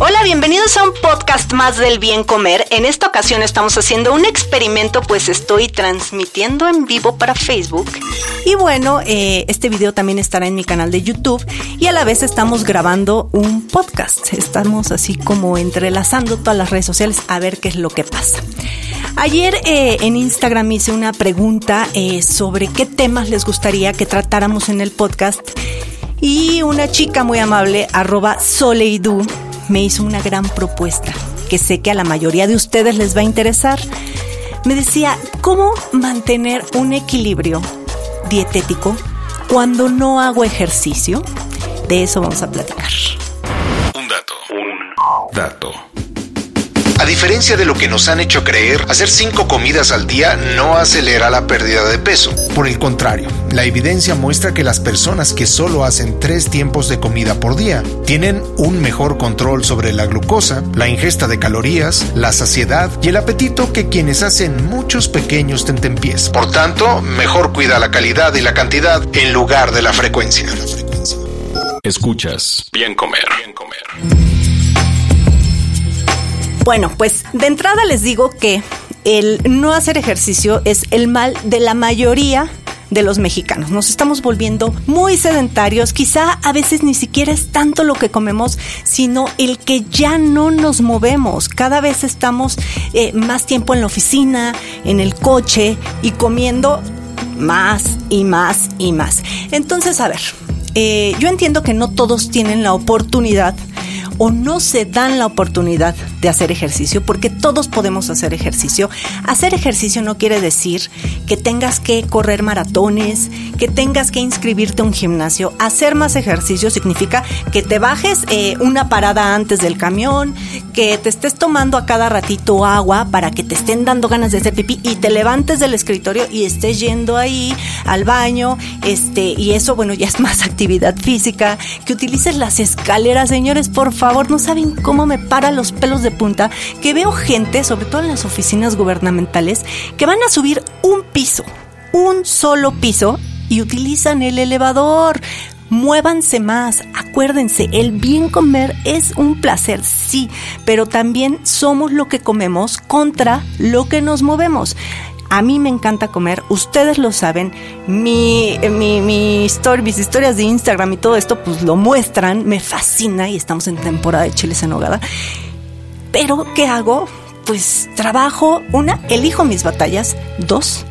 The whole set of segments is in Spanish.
Hola, bienvenidos a un podcast más del bien comer. En esta ocasión estamos haciendo un experimento, pues estoy transmitiendo en vivo para Facebook. Y bueno, eh, este video también estará en mi canal de YouTube y a la vez estamos grabando un podcast. Estamos así como entrelazando todas las redes sociales a ver qué es lo que pasa. Ayer eh, en Instagram hice una pregunta eh, sobre qué temas les gustaría que tratáramos en el podcast y una chica muy amable, arroba Soleidu, me hizo una gran propuesta que sé que a la mayoría de ustedes les va a interesar. Me decía, ¿cómo mantener un equilibrio dietético cuando no hago ejercicio? De eso vamos a platicar. Un dato. Un dato. A diferencia de lo que nos han hecho creer, hacer cinco comidas al día no acelera la pérdida de peso. Por el contrario, la evidencia muestra que las personas que solo hacen tres tiempos de comida por día tienen un mejor control sobre la glucosa, la ingesta de calorías, la saciedad y el apetito que quienes hacen muchos pequeños tentempiés. Por tanto, mejor cuida la calidad y la cantidad en lugar de la frecuencia. Escuchas Bien Comer. Bien Comer. Bueno, pues de entrada les digo que el no hacer ejercicio es el mal de la mayoría de los mexicanos. Nos estamos volviendo muy sedentarios. Quizá a veces ni siquiera es tanto lo que comemos, sino el que ya no nos movemos. Cada vez estamos eh, más tiempo en la oficina, en el coche y comiendo más y más y más. Entonces, a ver, eh, yo entiendo que no todos tienen la oportunidad o no se dan la oportunidad de hacer ejercicio, porque todos podemos hacer ejercicio. Hacer ejercicio no quiere decir que tengas que correr maratones, que tengas que inscribirte a un gimnasio. Hacer más ejercicio significa que te bajes eh, una parada antes del camión, que te estés tomando a cada ratito agua para que te estén dando ganas de hacer pipí y te levantes del escritorio y estés yendo ahí al baño, este, y eso, bueno, ya es más actividad física, que utilices las escaleras, señores, por favor favor, no saben cómo me para los pelos de punta que veo gente, sobre todo en las oficinas gubernamentales, que van a subir un piso, un solo piso y utilizan el elevador. Muévanse más, acuérdense, el bien comer es un placer, sí, pero también somos lo que comemos contra lo que nos movemos. A mí me encanta comer, ustedes lo saben, mi, mi, mi mis historias de Instagram y todo esto, pues lo muestran, me fascina y estamos en temporada de chiles en hogada. Pero, ¿qué hago? Pues trabajo, una, elijo mis batallas, dos,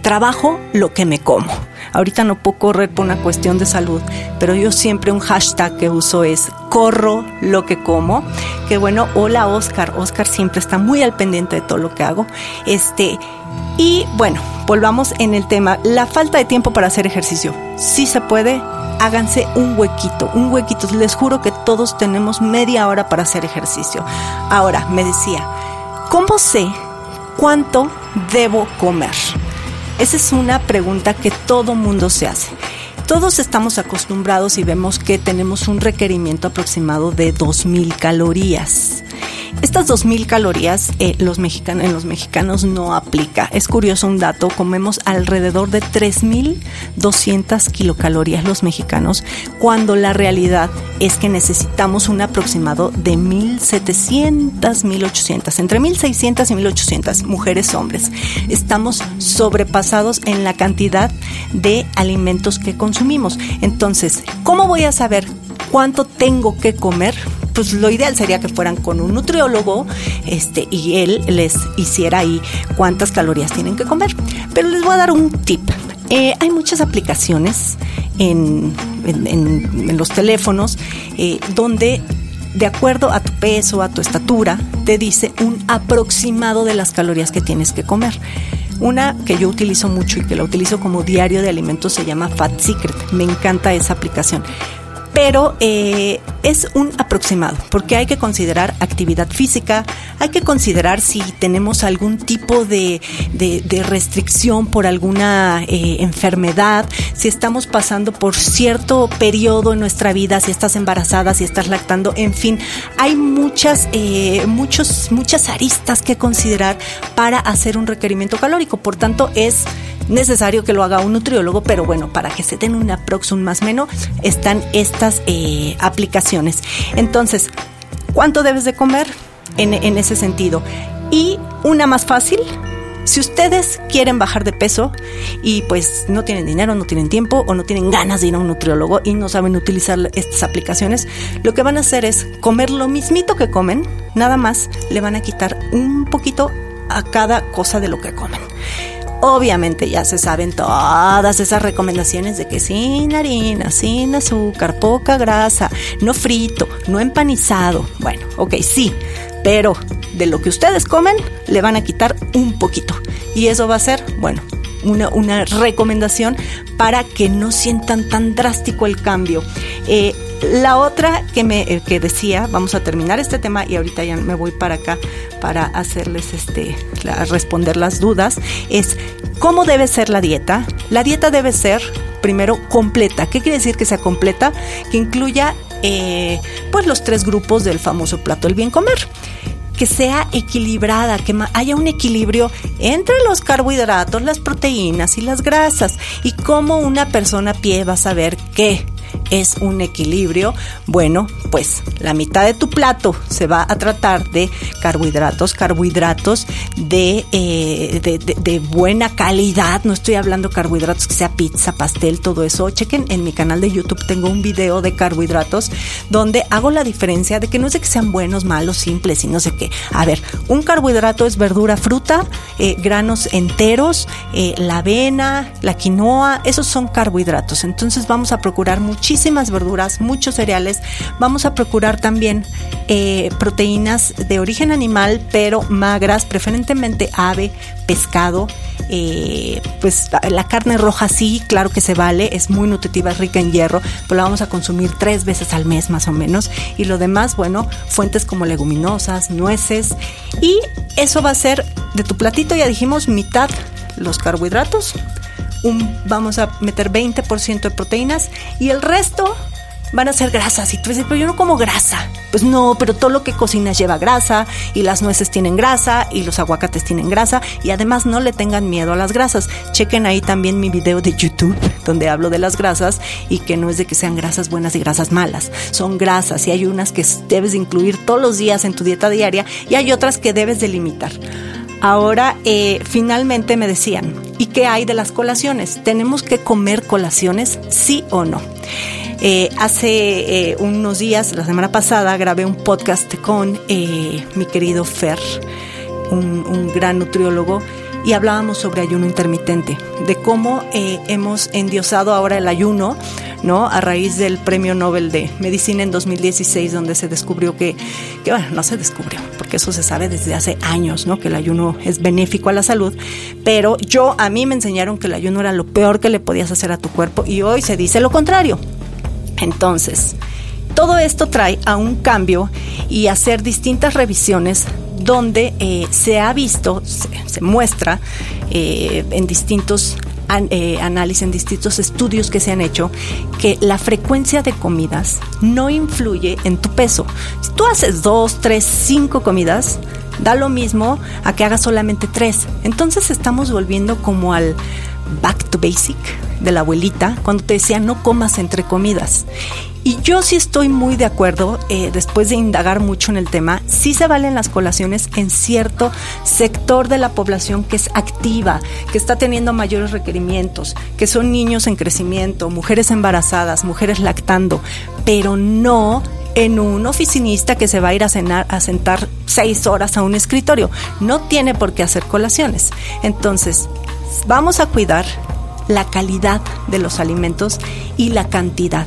trabajo lo que me como. Ahorita no puedo correr por una cuestión de salud, pero yo siempre un hashtag que uso es corro lo que como. Que bueno, hola Oscar. Oscar siempre está muy al pendiente de todo lo que hago. Este, y bueno, volvamos en el tema. La falta de tiempo para hacer ejercicio. Si se puede, háganse un huequito, un huequito. Les juro que todos tenemos media hora para hacer ejercicio. Ahora, me decía, ¿cómo sé cuánto debo comer? Esa es una pregunta que todo mundo se hace. Todos estamos acostumbrados y vemos que tenemos un requerimiento aproximado de 2.000 calorías. Estas 2.000 calorías eh, los mexicanos, en los mexicanos no aplica. Es curioso un dato, comemos alrededor de 3.200 kilocalorías los mexicanos, cuando la realidad es que necesitamos un aproximado de 1.700, 1.800, entre 1.600 y 1.800 mujeres, hombres. Estamos sobrepasados en la cantidad de alimentos que consumimos. Entonces, ¿cómo voy a saber cuánto tengo que comer? Pues lo ideal sería que fueran con un nutriólogo este, y él les hiciera ahí cuántas calorías tienen que comer. Pero les voy a dar un tip. Eh, hay muchas aplicaciones en, los teléfonos eh, donde de acuerdo a tu peso, a tu estatura, te dice un aproximado de las calorías que tienes que comer. Una que yo utilizo mucho y que la utilizo como diario de alimentos se llama Fat Secret. Me encanta esa aplicación pero eh, es un aproximado, porque hay que considerar actividad física, hay que considerar si tenemos algún tipo de, restricción por alguna eh, enfermedad, si estamos pasando por cierto periodo en nuestra vida, si estás embarazada, si estás lactando, en fin, hay muchas, eh, muchos, muchas aristas que considerar para hacer un requerimiento calórico. Por tanto, es necesario que lo haga un nutriólogo, pero bueno, para que se den una aproximación más o menos, están estas eh, aplicaciones. Entonces, ¿cuánto debes de comer en, en ese sentido? Y una más fácil, si ustedes quieren bajar de peso y pues no tienen dinero, no tienen tiempo o no tienen ganas de ir a un nutriólogo y no saben utilizar estas aplicaciones, lo que van a hacer es comer lo mismito que comen, nada más le van a quitar un poquito a cada cosa de lo que comen. Obviamente ya se saben todas esas recomendaciones de que sin harina, sin azúcar, poca grasa, no frito, no empanizado. Bueno, ok, sí, pero de lo que ustedes comen le van a quitar un poquito. Y eso va a ser, bueno, una, una recomendación para que no sientan tan drástico el cambio. Eh, la otra que me eh, que decía, vamos a terminar este tema y ahorita ya me voy para acá para hacerles este responder las dudas, es cómo debe ser la dieta. La dieta debe ser primero completa. ¿Qué quiere decir que sea completa? Que incluya eh, pues los tres grupos del famoso plato del bien comer que sea equilibrada, que haya un equilibrio entre los carbohidratos, las proteínas y las grasas. Y cómo una persona pie va a saber qué es un equilibrio, bueno, pues la mitad de tu plato se va a tratar de carbohidratos, carbohidratos de, eh, de, buena calidad, no estoy hablando carbohidratos que sea pizza, pastel, todo eso. Chequen en mi canal de YouTube, tengo un video de carbohidratos donde hago la diferencia de que no de que sean buenos, malos, simples y no sé qué. A ver, un carbohidrato es verdura, fruta, eh, granos enteros, eh, la avena, la quinoa, esos son carbohidratos. Entonces vamos a procurar muchísimas verduras, muchos cereales. Vamos a procurar también eh, proteínas de origen animal, pero magras, preferentemente ave, pescado. Eh, pues la carne roja sí, claro que se vale, es muy nutritiva, es rica en hierro, pero la vamos a consumir tres veces al mes más o menos. Y lo demás, bueno, fuentes como leguminosas, nueces. Y eso va a ser de tu platito, ya dijimos, mitad los carbohidratos, vamos a meter 20% de proteínas y el resto van a ser grasas. Y tú dices, pero yo no como grasa. Pues no, pero todo lo que cocinas lleva grasa y las nueces tienen grasa y los aguacates tienen grasa y además no le tengan miedo a las grasas. Chequen ahí también mi video de YouTube donde hablo de las grasas y que no es de que sean grasas buenas y grasas malas. Son grasas y hay unas que debes de incluir todos los días en tu dieta diaria y hay otras que debes de limitar. Ahora, eh, finalmente me decían, ¿y qué hay de las colaciones? ¿Tenemos que comer colaciones, sí o no? Eh, hace eh, unos días, la semana pasada, grabé un podcast con eh, mi querido Fer, un, gran nutriólogo, y hablábamos sobre ayuno intermitente, de cómo hemos endiosado ahora el ayuno, ¿no? A raíz del Premio Nobel de Medicina en 2016, donde se descubrió que, que, bueno, no se descubrió, porque eso se sabe desde hace años, ¿no? Que el ayuno es benéfico a la salud, pero yo, a mí me enseñaron que el ayuno era lo peor que le podías hacer a tu cuerpo y hoy se dice lo contrario. Entonces, todo esto trae a un cambio y hacer distintas revisiones donde eh, se ha visto, se, muestra eh, en distintos eh, análisis, en distintos estudios que se han hecho, que la frecuencia de comidas no influye en tu peso. Si tú haces dos, tres, cinco comidas, da lo mismo a que hagas solamente tres. Entonces estamos volviendo como al back to basic de la abuelita cuando te decía no comas entre comidas. Y yo sí estoy muy de acuerdo, eh, después de indagar mucho en el tema, sí se valen las colaciones en cierto sector de la población que es activa, que está teniendo mayores requerimientos, que son niños en crecimiento, mujeres embarazadas, mujeres lactando, pero no en un oficinista que se va a ir a, cenar, a sentar seis horas a un escritorio. No tiene por qué hacer colaciones. Entonces, vamos a cuidar la calidad de los alimentos y la cantidad.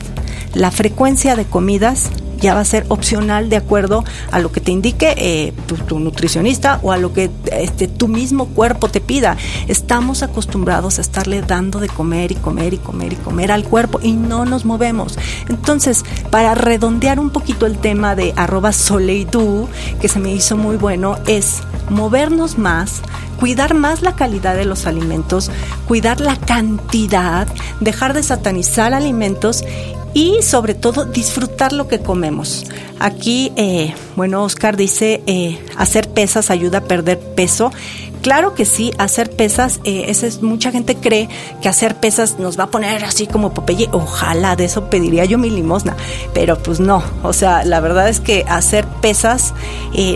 La frecuencia de comidas ya va a ser opcional de acuerdo a lo que te indique eh, tu, nutricionista o a lo que este, tu mismo cuerpo te pida. Estamos acostumbrados a estarle dando de comer y comer y comer y comer al cuerpo y no nos movemos. Entonces, para redondear un poquito el tema de arroba soleidú, que se me hizo muy bueno, es movernos más, cuidar más la calidad de los alimentos, cuidar la cantidad, dejar de satanizar alimentos y sobre todo disfrutar lo que comemos. Aquí, eh, bueno, Oscar dice, eh, hacer pesas ayuda a perder peso. Claro que sí, hacer pesas, eh, es, mucha gente cree que hacer pesas nos va a poner así como Popeye. Ojalá, de eso pediría yo mi limosna. Pero pues no, o sea, la verdad es que hacer pesas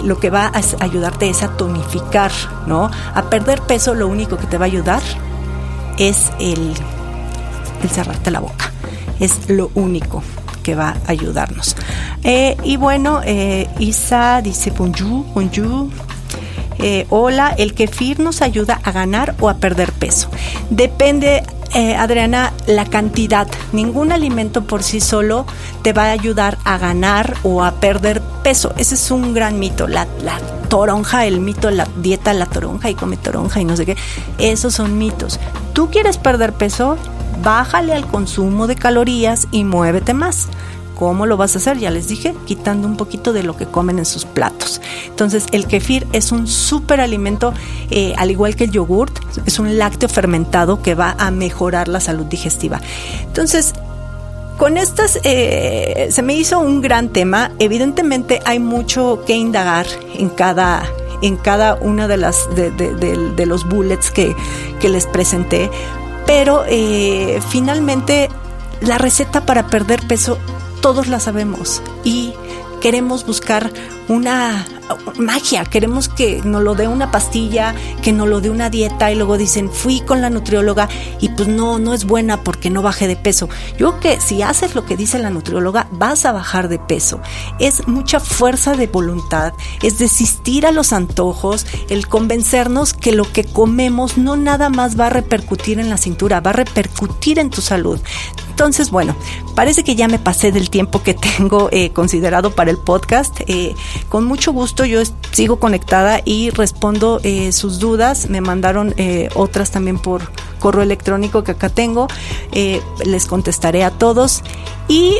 lo que va a ayudarte es a tonificar, ¿no? A perder peso lo único que te va a ayudar es el cerrarte la boca es lo único que va a ayudarnos. Eh, y bueno, eh, Isa dice bonjour, bonjour. Eh, hola, el kefir nos ayuda a ganar o a perder peso. Depende, Adriana, la cantidad. Ningún alimento por sí solo te va a ayudar a ganar o a perder peso. Ese es un gran mito. La, la toronja, el mito, la dieta, la toronja y come toronja y no sé qué. Esos son mitos. ¿Tú quieres perder peso? Bájale al consumo de calorías y muévete más. ¿Cómo lo vas a hacer? Ya les dije, quitando un poquito de lo que comen en sus platos. Entonces, el kefir es un súper alimento, eh, al igual que el yogurt, es un lácteo fermentado que va a mejorar la salud digestiva. Entonces, con estas eh, se me hizo un gran tema. Evidentemente hay mucho que indagar en cada en cada una de las de, los bullets que, que les presenté pero eh, finalmente la receta para perder peso todos la sabemos. Y queremos buscar una magia, queremos que nos lo dé una pastilla, que nos lo dé una dieta y luego dicen, fui con la nutrióloga y pues no, no es buena porque no baje de peso. Yo que si haces lo que dice la nutrióloga, vas a bajar de peso. Es mucha fuerza de voluntad, es desistir a los antojos, el convencernos que lo que comemos no nada más va a repercutir en la cintura, va a repercutir en tu salud. Entonces, bueno, parece que ya me pasé del tiempo que tengo eh, considerado para el podcast. Eh, con mucho gusto yo sigo conectada y respondo eh, sus dudas. Me mandaron otras también por correo electrónico que acá tengo. les contestaré a todos. Y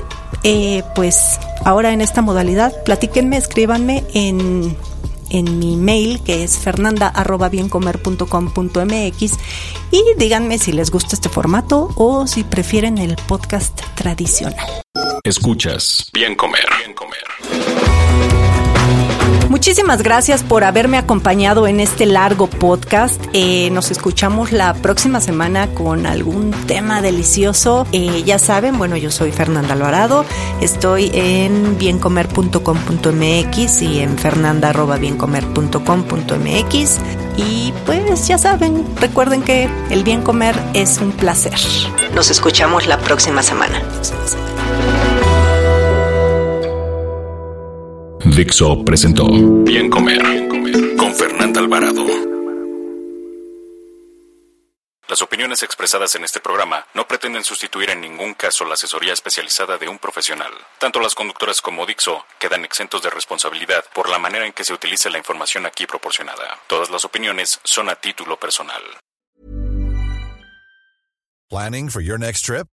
pues ahora en esta modalidad, platíquenme, escríbanme en en mi mail que es fernanda@biencomer.com.mx y díganme si les gusta este formato o si prefieren el podcast tradicional. Escuchas Bien Comer. Bien Comer. Muchísimas gracias por haberme acompañado en este largo podcast. Eh, nos escuchamos la próxima semana con algún tema delicioso. Eh, ya saben, bueno, yo soy Fernanda Alvarado. Estoy en biencomer.com.mx y en fernanda.biencomer.com.mx. Y pues ya saben, recuerden que el bien comer es un placer. Nos escuchamos la próxima semana. Dixo presentó Bien Comer con Fernanda Alvarado. Las opiniones expresadas en este programa no pretenden sustituir en ningún caso la asesoría especializada de un profesional. Tanto las conductoras como Dixo quedan exentos de responsabilidad por la manera en que se utilice la información aquí proporcionada. Todas las opiniones son a título personal. Planning for your next trip?